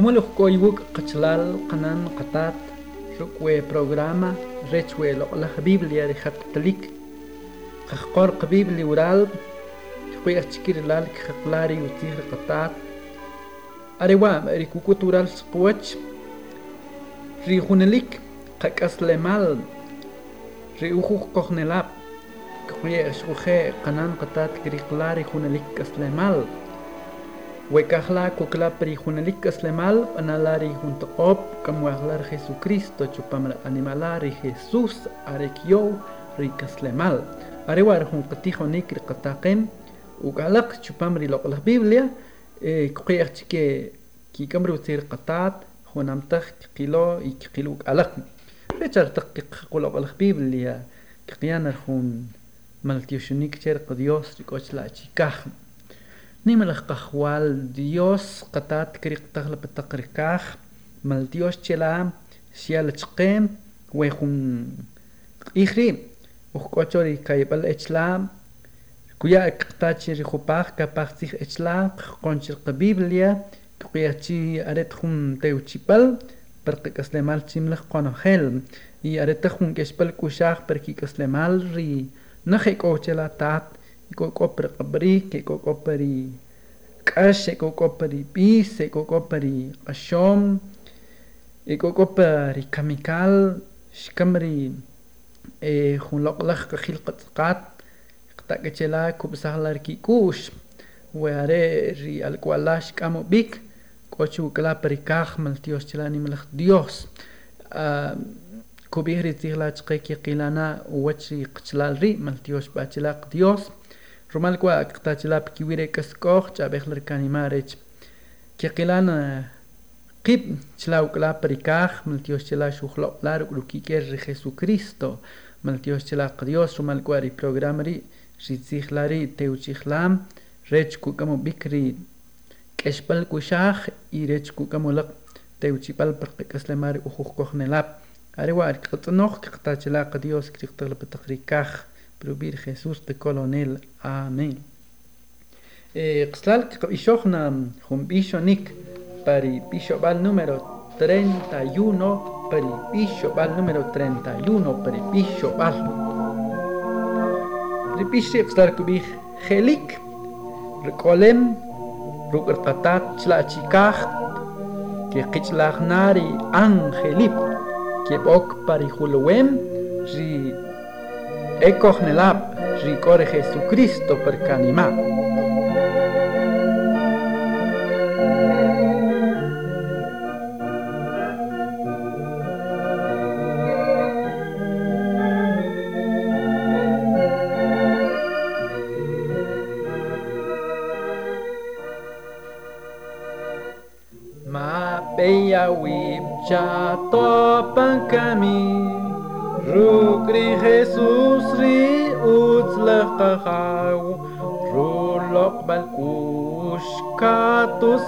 Como koywuk qachlal qanan qatat rukwe programa rechwe la Biblia de hatlik qaqor Biblia ural kwe achkir lal qaqlari utir qatat arewa rikukutural sqwach ri hunelik qaqaslemal ri uhu qohnelap kwe shuje qanan qatat kriqlari hunelik qaslemal Wekahla kukla perijunelik aslemal analari junto op como hablar Jesucristo chupamra animalari Jesús arekyo rikaslemal arewar jun qatijo nik riqataqem ugalaq chupamri lo la Biblia eh kuqiyach ke ki kamru tsir qatat junamtaj qilo y qilo alaq rechar taq qolo la Biblia qiyanar jun maltioshunik cher Dios rikochla chikaj نملخ قخوال ديوس قطات كريق تغلب التقريكاخ مال ديوس تشيلا شيال تشقيم ويخون إخري وخكوتو لي إتشلا كويا إكتاتشي ريخو باخ كاباختيخ إتشلا كونشي القبيبليا كويا تشي أريتخون تيوتشيبل برقي كسلمال تشملخ قونو خيل إي أريتخون كشبل كوشاخ بركي كسلمال ري نخيكو تشيلا تات equal copperi equal copperi qash equal copperi pis equal copperi ashom iko copperi kamikal shkamri eh hunloq laq qil qatqat qtaqechela kubsahlar ki kush. Ware ri alqualash kamo bik kochu kala perikah mal tios chelani mal dios ah, kubih tihla chqe qilana wachi qchlal ri mal tios dios rumalkua qtachilap kiwire kasqoj ch'ab'ejlar kanimaj rech keqilan qib' chilawk'la prikaj miltyoox chila xujlob'la ruk'rukike ri jesucristo. Miltyoox chila qdios rumalk'wa ri programa ri ritzijla ri tewchijlam rech kukam ub'ik ri k'expal kuxaj y rech kukam ulaq tewchipal pirqak'aslemaal ri ujuj kojnelab are wa qtz'onoj qtachila qdios kriqtaqla pataq rikaj Prubir Jesús de Colonel. Amén. Xtlal ishojna jumbishonik pari bishobal número 31 pari bishobal número 31 pari bishobal. Ripishi xtlal kubih gelik rekolem rukertatat chlachikaj que qichlanari angelip que bok pari hulwem ri Ecco nell'app ricorre Gesù Cristo per canimà. Ma beia wip ja topan caminho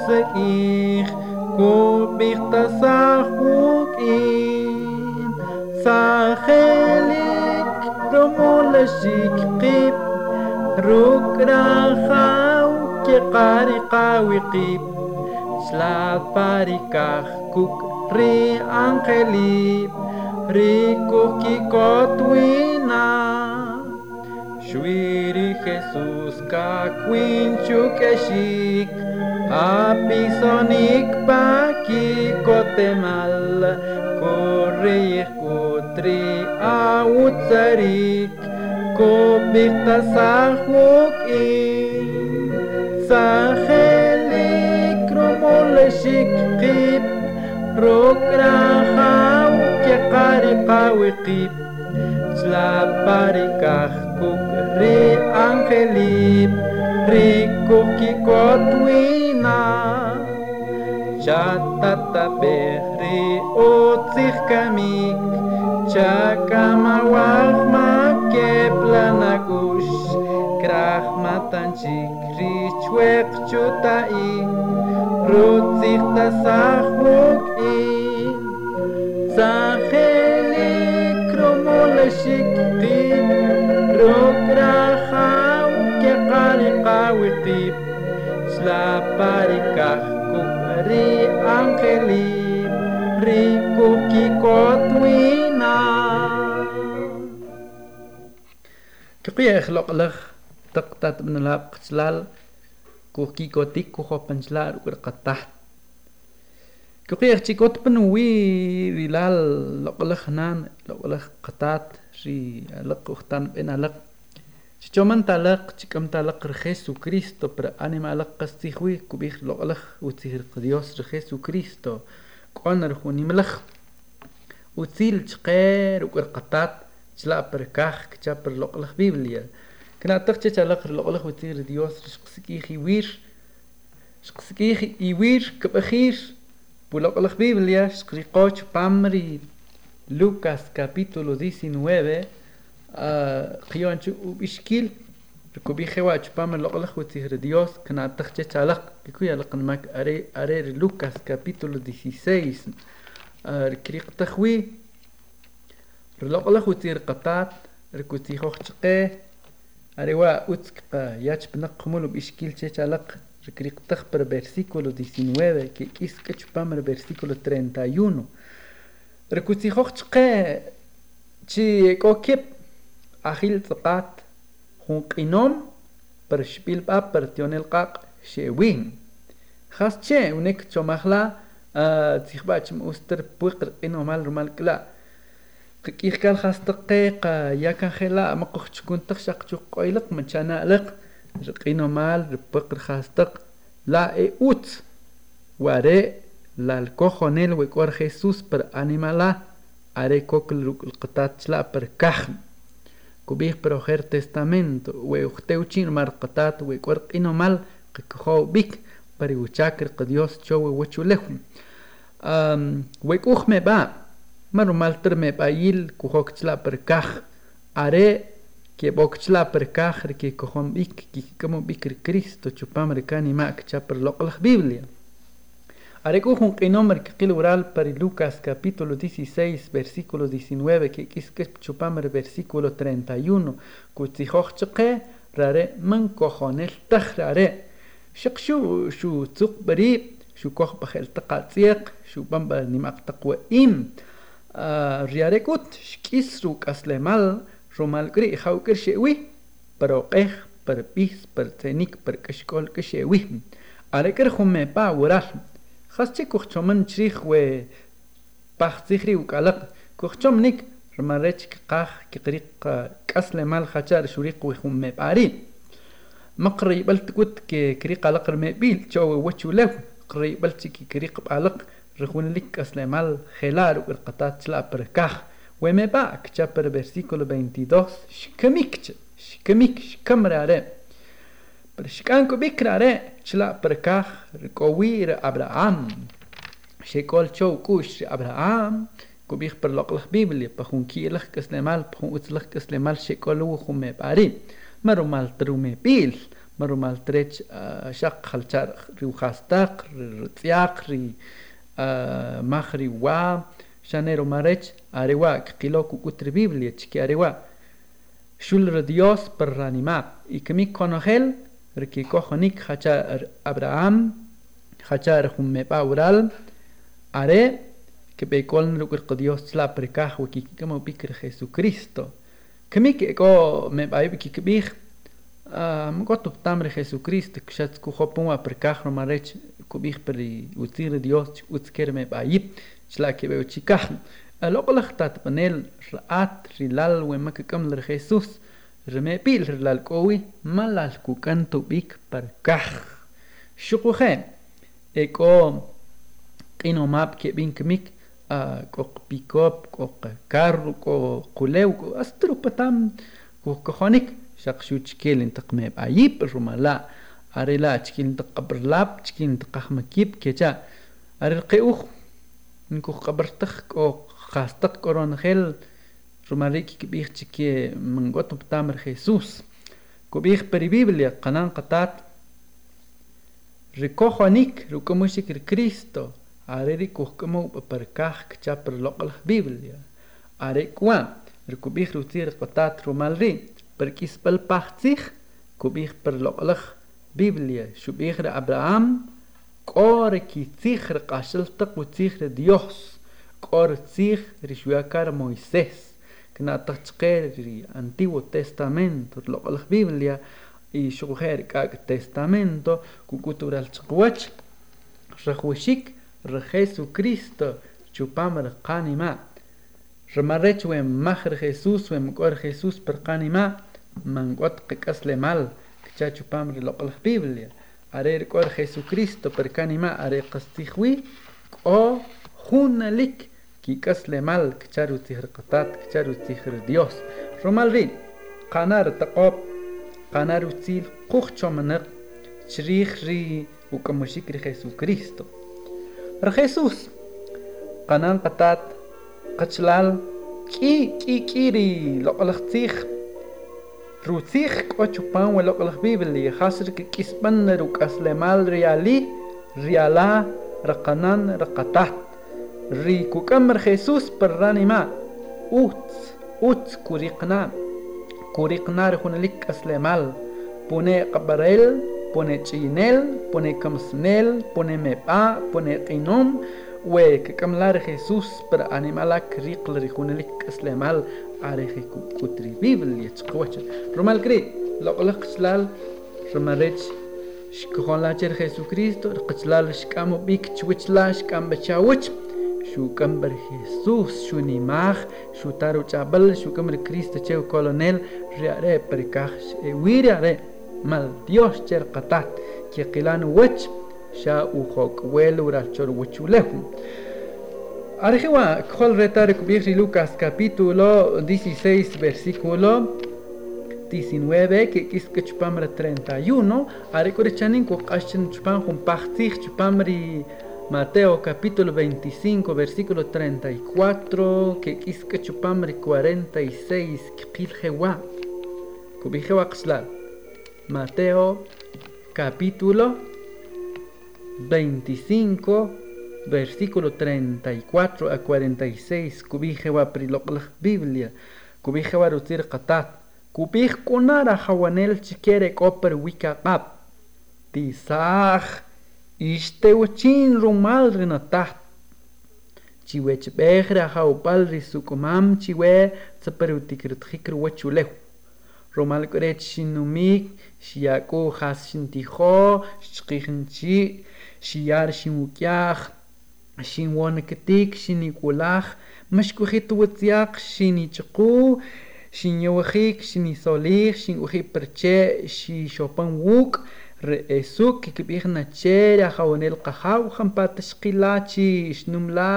seguir cubierta sa in sa helik romolashik qib rukra hau ke qari qawi qib slat parikah kuk ri angeli ri kuki kotwina Shwiri Jesus ka keshik Apizonik bakikote mal, korri kutri autzarik, kobirta zahuk in, zahelik rumoleshik kip, rokra hauk ekari kawikip, tlaparikah kukri angelip, Ricocquicotuina, Chatataperre, Otzircamic, Chacamahuahma, Keplanagush, Krahmatanchik, Richuek Chutai, Rutzirtasahuk, Zan. la parika kuk ri angeli ri kikotwina Kiqi ikhlaq lag taqtat min la qchlal ku kikotik ku hopan cikot ukur lal Kiqi chikot pen wi rilal loqlag nan loqlag qatat ri alaq uxtan ben شتو من تعلق تكم تعلق رخيس وكريستو برا أنا ما علق قصيخوي كبيخ لغلخ وتيهر قديوس رخيس وكريستو كون رخوني ملخ وتيل تقير وقرقطات تلا بركاخ كتابر لغلخ بيبليا كنا تخشى تعلق لغلخ وتيهر ديوس رشقسكيخ يوير شقسكيخ يوير كبخير بلغلخ بيبليا شقريقوش بامري لوكاس كابيتولو 19 قيانتي وبشكل ركوب خوا تبام لقلق وتهر ديوس كنا تختي تعلق كيكو يلق نماك أري أري لوكاس كابيتول ديسيسيس ركريق تخوي لقلق وتهر قطات ركو تيخو خشقي أري وا أوتك با ياتش بنقمولو بشكل تي تعلق ركريق تخبر برسيكولو ديسينوابا كي كيس كتبام برسيكولو ترينتا يونو ركو تيخو خشقي تي كوكيب ajil tsaqat junqinom par shpilpa par tionel qaq shewin khas che unek chomahla tsijbach muster puqr inomal rumal kla قيخكال خاص دقيقة يا كان خلا كنت تخشق جو قيلق من شانا لق رقينو مال ربقر خاص دق لا اي اوت واري لا الكوخونيل ويكور خيسوس kubih projer testamento we uhteu chin mar patat we cuert inomal qikojo bik para uchakr qdios chowe wechulehum um we kuj me ba marumal ter me bayil chla per kaj are que bokchla per kaj que kojom bik que como bik cristo chupam recani mak cha biblia. are kuhun qinomer que qil oral per Lucas capítulo 16 versículo 19 que kiske chupamer versículo 31 kutzihoch chqe rare man kohonel tahrare شق شو شو تسوق بريء شو كوخ بخيل تقاطيق شو بمبا نماق تقوى إم riarekut xk'isru k'aslemal rumalk'ri ijawk'ir xe'wi pero q'ej per pis per tzenik per k'axk'ol k'xe'wi arek'ir jun mepa wural we pajtzij ri uk'alaq kujchomnik rmarech qaj kiqriq k'aslemal jachar xuriq wi jun mepa ri maq riyb'al tkut ke kriq alaq rme'pil chowe wachulew qriyb'al chiki kriq b'alaq rejunelik aslemal gelar urqatat chla per kaj weme ba kcha per versículo 22 shkamik shkamik shkamrare פרשקנקו ביקרא רא שלה פרקח קוויר אברהם שכל צ'ו כוש אברהם כוביך פרלוק לך ביבלי פחון כי לך כסלמל פחון אצלך כסלמל שכל הוא חומי פערים מרומל תרומי פיל מרומל תרץ' שק חלצ'ר ריוחסתק רציאק רי מחרי וואה Llanero Marech, Arewa, Kiloku Utribibliech, que Arewa, Shul Dios per reanimar, y que mi conogel reki kohonik hacha abraham hacha rhumme paural are que be koln rukur dios tla per kah wiki kamo bikr jesucristo que mi que ko me bai biki kbih am gotu tamre jesucristo que shat ku hopun wa per kah no marech كوبيخ بري وتير ديوس وتكر مي بايب شلاكي بيو تشيكاح الأقلخ تات بنيل رأت رلال ومك كم لرخيسوس رمي بيل رلال كوي ملال كوكان توبيك شكو خين؟ ايكو قينو ماب كي بين كميك كوك بيكوب كوك كارو كو قليو كو أسترو بتام كو كخونيك. شاق شو تشكيل انتق مي بايب رمالا arila chikin taqabrlap chikin taqajmakip kecha aril qeuj nkuj qabartaj k'o qastaj k'oronjel rumalik kib'ij chiki mangot ptamar jesús kub'ij peri biblia qanan qatat rikojonik rukamuxik ri cristo are ri kujk'amu parkaj kcha per loq'laj biblia are kwa rikub'ij rutzir qatat rumal ri per kisb'al pajtzij kub'ij per loq'laj Biblia, shubihre Abraham, كور كي تيخ قاشلتق وتيخ ديوس كور تيخ رشوياكار مويسيس que el Antiguo Testamento, lo la Biblia y shujer kak Testamento, kukutural chkwach, rajushik, re Jesucristo, chupamar kanima. Remarechwem majer Jesús, wem kor Jesús per kanima, mangot kekasle mal, kchachupamre lo la Biblia. Arer kor Jesucristo per kanima, are kastijwi, o junalik. Mal kcharu tihir qatat kcharu tihir Dios. Romal rin qanar taqob قنار وتيل قوخ منق شريخ ري وكمشيك ري كريستو رخيسوس قنان قطات قتشلال كي كي كيري لقلخ تيخ روتيخ كوتشو بان ولقلخ بيبلي خاسر كيسبن روك أسلمال ريالي ريالا رقنان رقطات ري كوكمر خيسوس براني ما اوت اوت كوريقنان Kuriknar hunalik aslemal. Pone cabarel, pone chinel, pone kamsnel, pone mepa, pone qinom. We que kamlar Jesús para animalak riqler hunalik aslemal. Areje kutri biblia chqwacha. Romal kri, lo qlaqslal, romarech shkoholacher Jesucristo, qchlal shkamo bik chwichla shkam bachawich. شو كمبر Jesús شو نيماخ شو تارو چابل شو كمبر Cristo cheo colonel riare perikach e wiriare mal Dios cher qatat que qilan wech sha u khok wel ura chor wechulehu Arjewa kol retar kubir Lucas capítulo 16 versículo 19 que quis que chupamra 31 are kore chanin ko qashin chupan hum pachtich chupamri Mateo capítulo 25, versículo 34, que quisque chupamri 46, quiljewa, cubijewa xlal. Mateo capítulo 25, versículo 34 a 46, cubijewa priloqlaj Biblia, cubijewa rutir qatat, kubij kunara hawanel chiquere koper wika qap, tisaj, Ixteuachin rumal rinatat. Chiwe chibejra jaupal risukumam chiwe tzaperutikrutkikru wachulehu. Romal kuret shinumik, shiyaku has shintijo, shchikinchi, shiyar shimukyaj, shinwanakitik, shinikulaj, mashkujitu watziak, shinichuku, shinyawajik, shinisolij, shingujiperche, shishopan wuk, re'esuk kikib'ij nachera jawanel qajaw jampa taxqila chi xnumla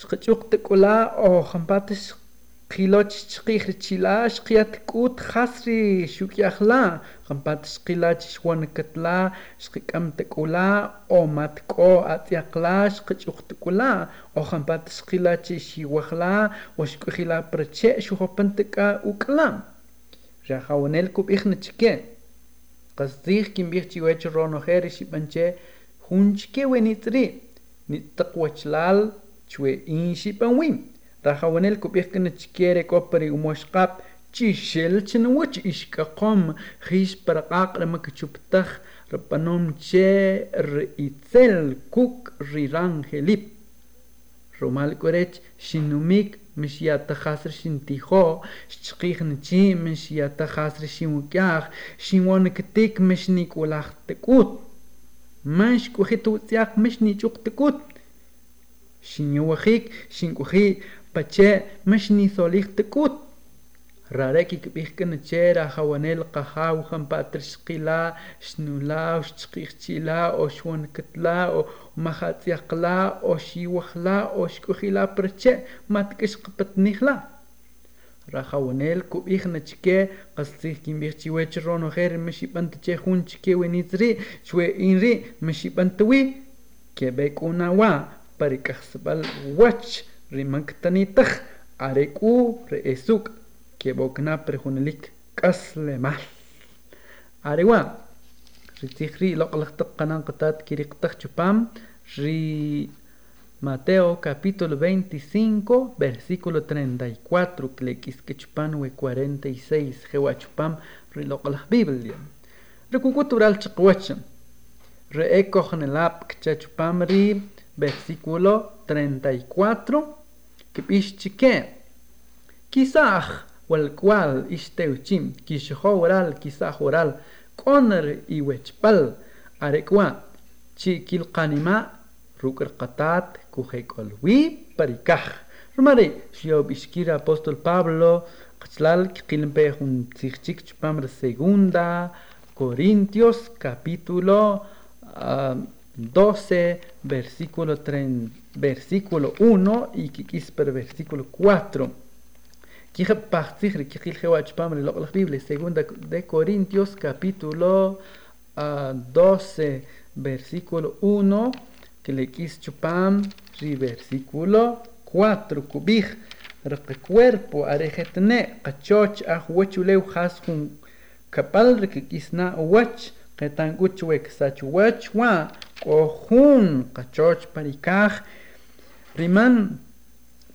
xqach'uq tak'ula o jampa taxqiloch chqij richila xqiyat k'ut jas ri xuk'yajla jampa taxqila chi xwanakatla xqik'am tak'ula o mat k'o atz'yaqla xqach'uq tak'ula o jampa taxqila chi xiwajla o xk'ujila para che' xujopan tak'a uk'la. Reh jawanel kib'ij nachikye' قصديخ كم بيختي ويتش رونو خير شي بانشي خونشكي ونتري نتقوى تلال شوي إنشي بانوين راخوانيل كو بيخكنا تشكيري كوبري وموشقاب تشيشيل تنوش إشكا قوم خيش برقاق لما كتشبتخ ربانوم تشي رئيتسل كوك ريران خليب رومال كوريتش شنوميك миш ята хаср шин тихо шчихин чи миш ята хаср шин укях шин вон ктик миш ник улахтгут маш кухит утях миш ни чуктгут шин юхик шин кухи паче миш ни солихтгут تكوت راركي كبيخ كن تشيرا خوانيل قخا وخم باترش قيلا شنولا وشتقيخ تشيلا أو شوان كتلا أو مخات يقلا أو شي وخلا أو شكوخيلا برتشي ما تكش قبت نيخلا را خوانيل كبيخ نتشكي قصتيخ كيم بيخ تشيوي تشرونو خير مشي بنت تشيخون تشكي وينيزري شوي إنري مشي بنتوي كيبيكونا وا بريكخسبال واتش ريمانكتاني تخ أريكو رئيسوك كيبوكنا برخونليك قسل مح أريوا رتيخري لقلق تقنان قطات كيريقتخ تشبام ري Mateo capítulo 25 versículo 34 tlequisquechpan we 46 jewachpam riloqlah Biblia. Rekukutural chiqwach reekohnelap kchachpam ri versículo 34 kipixchike quizás Walcual, Ixteuchim, Quishoral, Quizajoral, Coner y Huechpal, Arecua, Chiquilcanima, Rukercatat, Cujecolwi, Paricaj. Rumare, Shiob Ishkira, Apóstol Pablo, Chlal, Quilimpe, Juntichik, Chupamre, Segunda, Corintios, capítulo uh, 12, versículo, 3, versículo 1 y Kikisper, versículo 4. Quije partijri, quijil jehuachpamre, lo la Biblia, segunda de Corintios, capítulo ah, uh, 12, versículo 1, que le quis chupam, ri versículo 4, cubij, reque cuerpo, arejetne, cachoch, ahuechuleu, hasjun, capal, reque quisna, huach, Ketanguchwek sachuachwa, cojun, cachoch, paricaj, riman,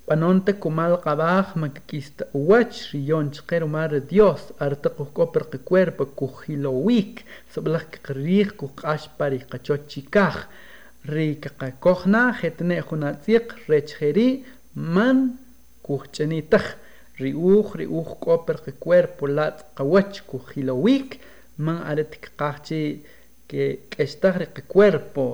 panonta kumal qabaj makikista uwach riyonchqe rumar dios arte qujkoper qacuerpo kujilowik soblaj qrij kuq'ax pari qachochikaj rika qaqakojna jetne junatziq rechheri man kujch'anitaj riuj riuj k'oper qacuerpo latz qawach kujilowik man are tiqaqchi que k'extaj ri cuerpo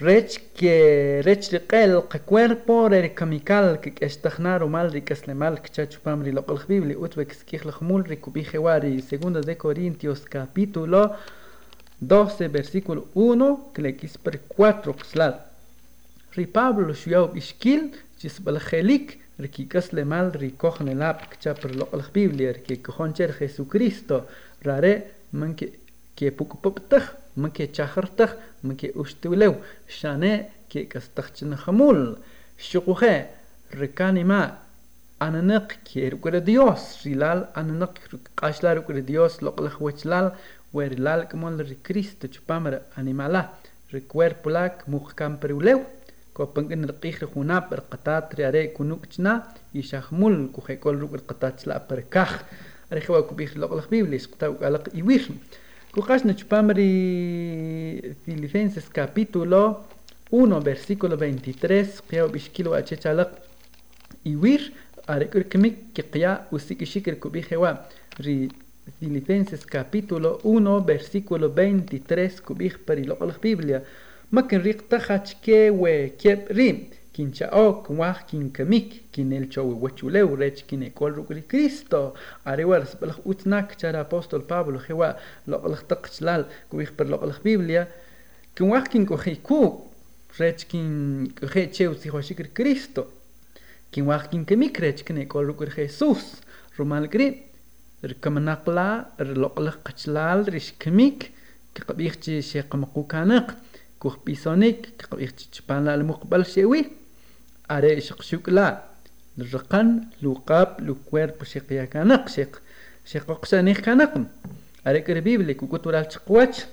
Rech que rech el cuerpo recamical er que estagnar mal de caslemal que chachupam rilo el bibli utvex que jmul recubijewari segunda de Corintios capítulo 12 versículo 1 que le quisper 4 xlad Ripablo shuyau ishkil chisbalgelik rikikas er le mal rikojnelap que chaper lo el bibli er que concher Jesucristo rare man que que pukupoptaj poptah man que chahartah man que ustulew shane que kastachchina khamul shuquhe rekanima ananak que rukure dios rilal ananak qashlar rukure dios loqlach wechlal werilal kmol ri cristo chupamra animala ri cuerpo lak muhkam perulew kopangen rqih khunap rqatat riare kunukchna y shahmul kujekol rukure qatatchla perkaj رخوا كبيخ لقلق بيبليس كتاو قلق يوير كوكاشنا Pamri Filipenses capítulo 1 versículo 23 qya bishkilu achechalak iwir arekurkmik que qya usikishikir kubijewa. Ri Filipenses capítulo 1 versículo 23 kubij pariloqalak Biblia. Makin riqta hachkewe kiep ri كي وكيب ريم kin chao kwah kin kamik kin el chowi wachuleu rech kin ekol rukri Cristo arewar sbal utnak chara apóstol Pablo jewa loqlach taqchlal kuich per loqlach Biblia kin wah kin kohiku rech kin kohe cheu si hoshikr Cristo kin wah kin kamik rech kin ekol rukri Jesus rumal gri rkamanaqla loqlach qachlal rish kamik كقبيخ شي قمقو كانق كوخ بيسونيك كقبيخ تشبان أري شقشوك لا. الرقن لقاب لكوير بشيق يا كانق شيق شيق قشانيك كانق أري كربيب لك وكتورا تشقواتش.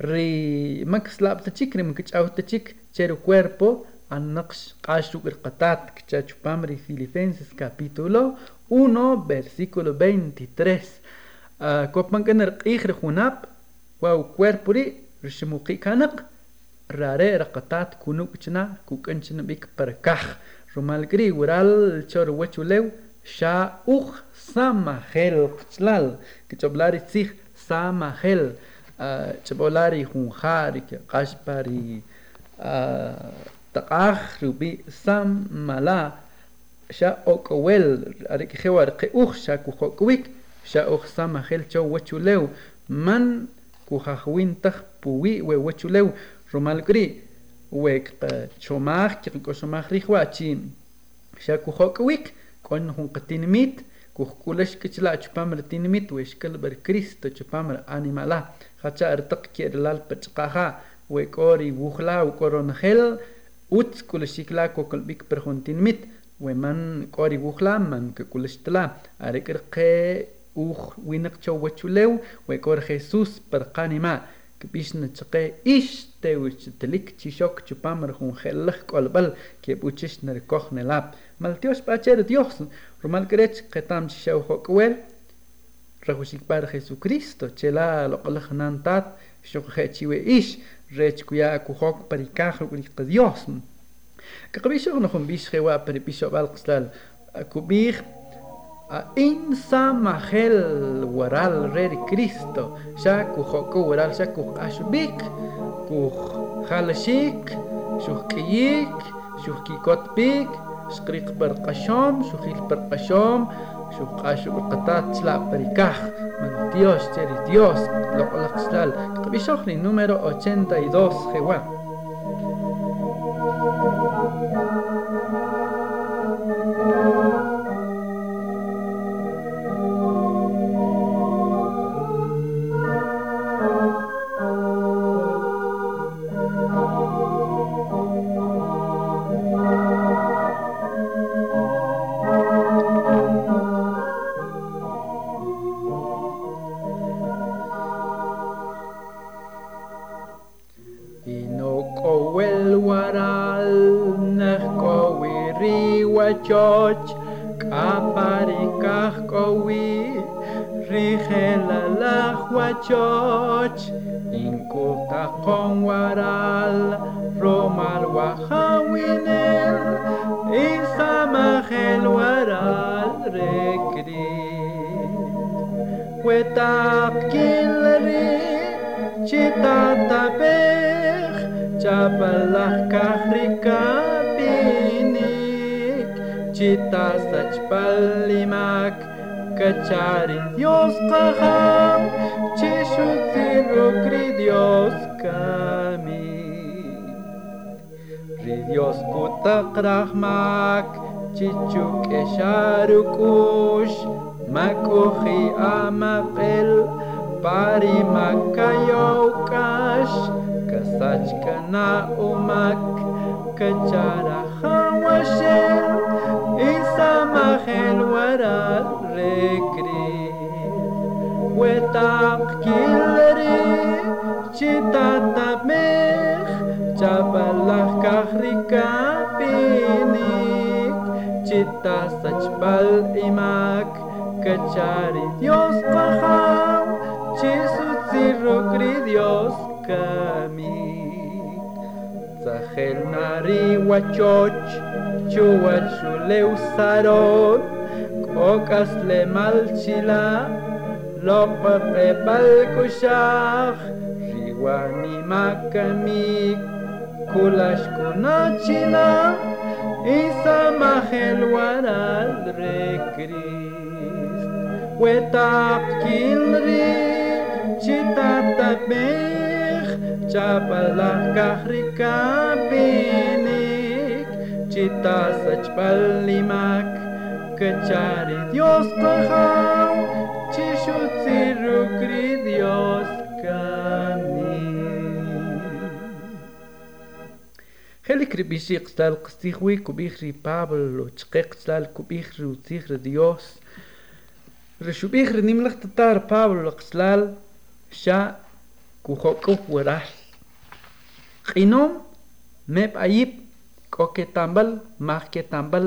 ري مكس لاب تشيك ري مكتش أو تشيك. تشيرو كويربو النقش قاشو القطات كتشاتشو بامري فيليفينسيس كابيتولو. 1 versículo 23 كوب مانكنر إخر خناب واو كويربو ري رشمو كي rare raqatat kunuk chna kukanchna bik perkaj rumalgri wural chor wachulew sha uj samahel qchlal kichoblari tzij samahel chabolari junjari ke qashpari taqaj rubi sam mala sha okowel are ke khewar ke uj sha kujokwik sha uj samahel cho wachulew man kujajwin taj puwi we wachulew romal gri wek chomaj ki ko chomaj rijwa chi sha ku hokwik kon hun qatinmit ku kulesh kichla chupam ratinmit we shkal ber kristo chupam animala khacha artaq ki lal pachqaha we kori wukhla u koron hel ut kuleshikla ko kolbik per huntinmit we man kori wukhla man ke kuleshtla arekr qe uj winak chowachulew we kor jesus per qanima كبيشنا تقي إيش tewis telik chishok chupamar jun gelach kolbal que puchish ner kohnelap maltios pacher dios romal kerech ketam chishaw hokwel rahushikpar jesucristo chela lo qolach nantat shokhechiwe ish rech kuya kuhok parikaj kulik dios. Kakabishok no humbish hewa paripishok balqslal kubih Insa Mahel Waral Rer Cristo, Shaku Hoko Waral Shaku Ashbik, khalashik shuh kiyik shuh kikot bik shqriq per qashom shuhil per qashom shuh qashu qatat tla perikaj man Dios cheri Dios lo qlaqslal qabisho número 82 jewa Inoqowel waral nehqowi riwachoch qaparikaqowi rijelalajwachoch inqutaqon waral romal wajawinel insamajel waral rekri wetapkinleri Chabalak kahrika pinik Chita sach palimak Kacharin Dios kaham Chishuziru cami, Dios kami Ri Dios kutak rahmak Chichuk esharukush Makuhi pari Parimakayaukash Makuhi Sachkana umak kacharahan washer Isamahel wara rekri Wetak killeri chitatamech Chabalach kahrika pinik Chita sachbal imak kachari Dios kaha Chisutzi rokri Dios kami Angel nari huachoch, chuachule usaron, cocas le malchila, lopa prepalcuchar, riwani macamic, culas conachila, y samajel guaral recris. Huetap kilri, chitata bella. Chapalach kahrika cita sachpalimak kachari Dios kahau chishutsirukri Dios kami Helik ribishik stal qstihwi kubihri Pablo chqiq stal kubihri utzihri Dios Reshubihri nimlach tatar Pablo qslal sha kujokuj weraj q'inom meb'ayib k'o ketambal maj ketambal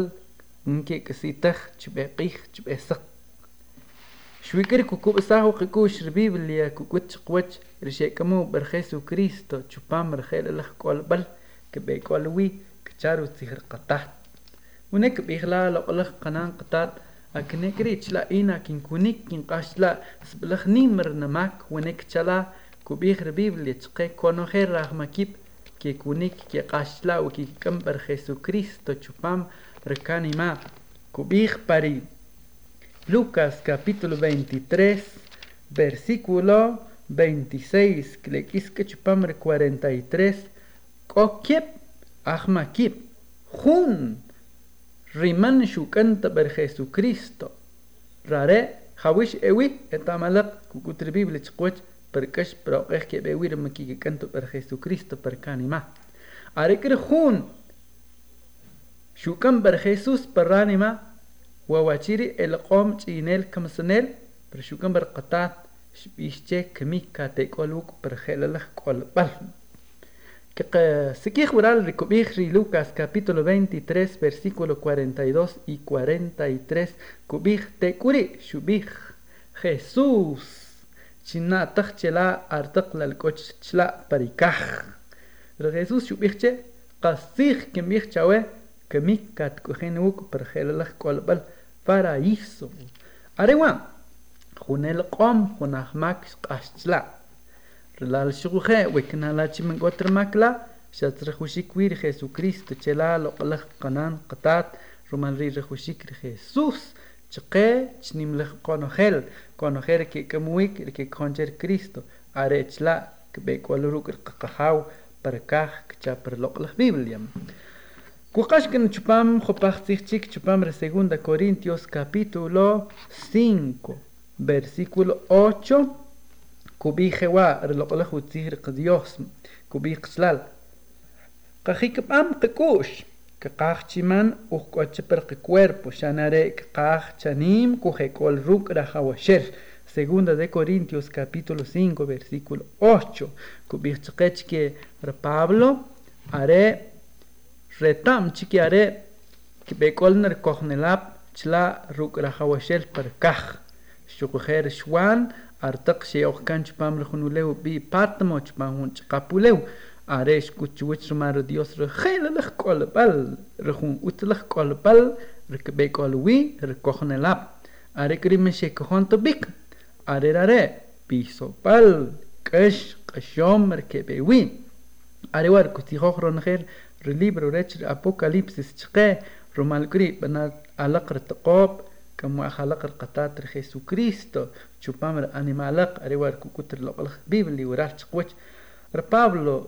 nkek'sitej chb'eqij chb'esaq xwik'ir kukub'saj wu qik'ux rbiblia kuk'ut chqwach rxe'k'amuw b'er jesucristo chupam rje'la'laj k'olb'al kb'ek'ol wi' kchar wu tzij rqataj wne' kb'ijla' loq'laj qanan qtaat akne' kri' chla' akinkunik kinq'ax chla' sb'laj nim rnemak wne' chala' كبير بيبلي تقي كونو خير رحمة كيب كي كونيك كي قاشلا وكي كم برخيسو كريستو تشوفام ركاني ما كبير باري. لوكاس كابيتولو 23 برسيكولو 26 كليكيس كتشوفام ر 43 كوكيب أخما كيب خون. ريمان شو كنت برخيسو كريستو. راري خاويش إوي اتا مالق كوكوتر بيبلي تقويت. Përkësh për okësh ke bewirë më ki këntu për Jesu Kristo për kani ma. Are kërë khun, shukëm për Jesus për rani ma, wa wachiri el qom që i nel këmësënel, për shukëm për qëtat, shpishqe këmi ka te koluk për xelëlëh kolpal. Kë sikih bural rikubih Lucas capítulo 23 versículo 42 y 43 kubih te kuri shubih Jesús chinataq chela artaqlal kochchla parikaj. Re Jesús chupirche qasij kemir chawe kemik katkujen uk perjelalaj kolbal paraíso arewa junel qom junajmak qashchla relal shuguje weknala chimen gotrmakla shatrjushik wir Jesucristo chela loqlaj qanan qatat rumanri rejushik Jesús chqe chnimlej qonojel. conocer que kamuik el que conocer Cristo arechla que ve cual ruk el kakahau para kaj que per la Biblia. Kukash que chupam chopachtichik chupam de segunda Corintios capítulo 5 versículo 8 kubi jewa lo la jutir Dios kubi xlal kajikam kakush kakachchiman uqquachipirqi cuerpo xanare kakchanim kujekol rukra hawasher Segunda de Corintios capítulo 5 versículo 8 que Pablo are retam chiqui are que becolner cohnelap chla rukra hawashel parkaj shukujer shwan artaq sheoh kanch pamrjunuleu bi patmo chpahun chqapuleu. aresh kuchwich rumaru Dios regelelig kolbal rehun utlech kolbal rekbe kolwi rekohnelap are krimen shekhon to bik are rare piso pal kash kashom rekbe wi. Are war kutiho ronher relibro rech apocalipsis chqe rumal kri bana alaq retqob كما خلق القطات رخيسو كريستو تشوبامر انيمالق اريوار كوكوتر لقلق بيبلي ورارتش قوتش ربابلو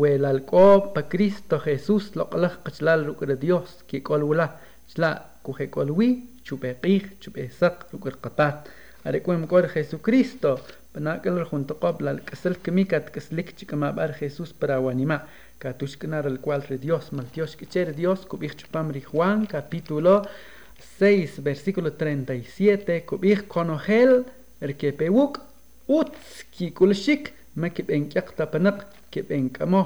welalk'opa Cristo Jesús lo loq'laj qachlal ruk'ra Dios ki'k'olwula chla kuje'k'olwi chupe q'iij chupe saq ruk'ra qatat. Are'k'wem k'or Jesucristo panak'al rjuntoq'op lalk'asil k'imi katk'aslik chik'amab'al Jesús para wanima' katuxk'na ralkual re Dios maltyox k'iche re Dios kub'ij chupam ri Juan capítulo 6 versículo 37 kub'ij konojel rkepewuk er utz kik'ulxik ما كيبقى يقطع بنق كيبقى كمو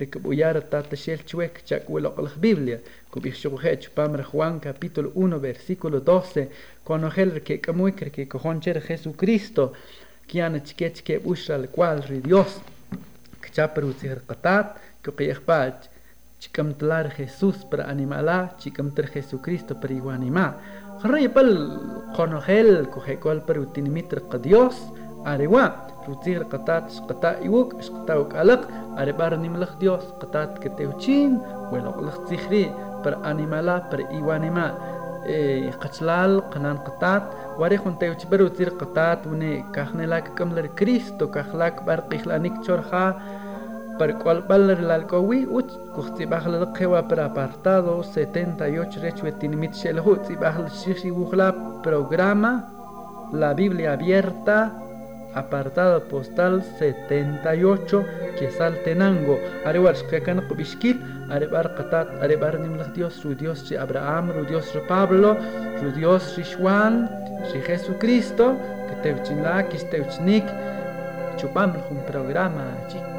لك بويار تاتا شيل chuek chak huelo la Biblia kubich shuhet pamra Juan capítulo 1 versículo 12 conocer que kamuik que cojoncher Jesucristo kiana chike chike busha al cual ri Dios que chaperu sir qatat que qiykhpat chikam tlar Jesús para animala chikam ter Jesucristo para iguanima rey pal conocer coge cual para utinimitra Dios qata iwuk qata alaq are bar nimlach dios qatat keteuchin welo lach tikhri per animala per iwanima e qachlal qanan qatat wari khun teuch beru tir qatat une kahnela kamler cristo kahlak bar qiglanik chorja per cual baler la alcowi ut kuxti bahl qewa per apartado 78 rechwe tinimit shelhu ti bahl shishi wukhla programa la biblia abierta apartado postal 78 Quesaltenango arewar shkakan qbishkil arebar qatat arebar nimlach Dios su Dios si Abraham su Dios su Pablo su Dios si Juan si Jesucristo que te uchinla que te uchnik chupam un programa chico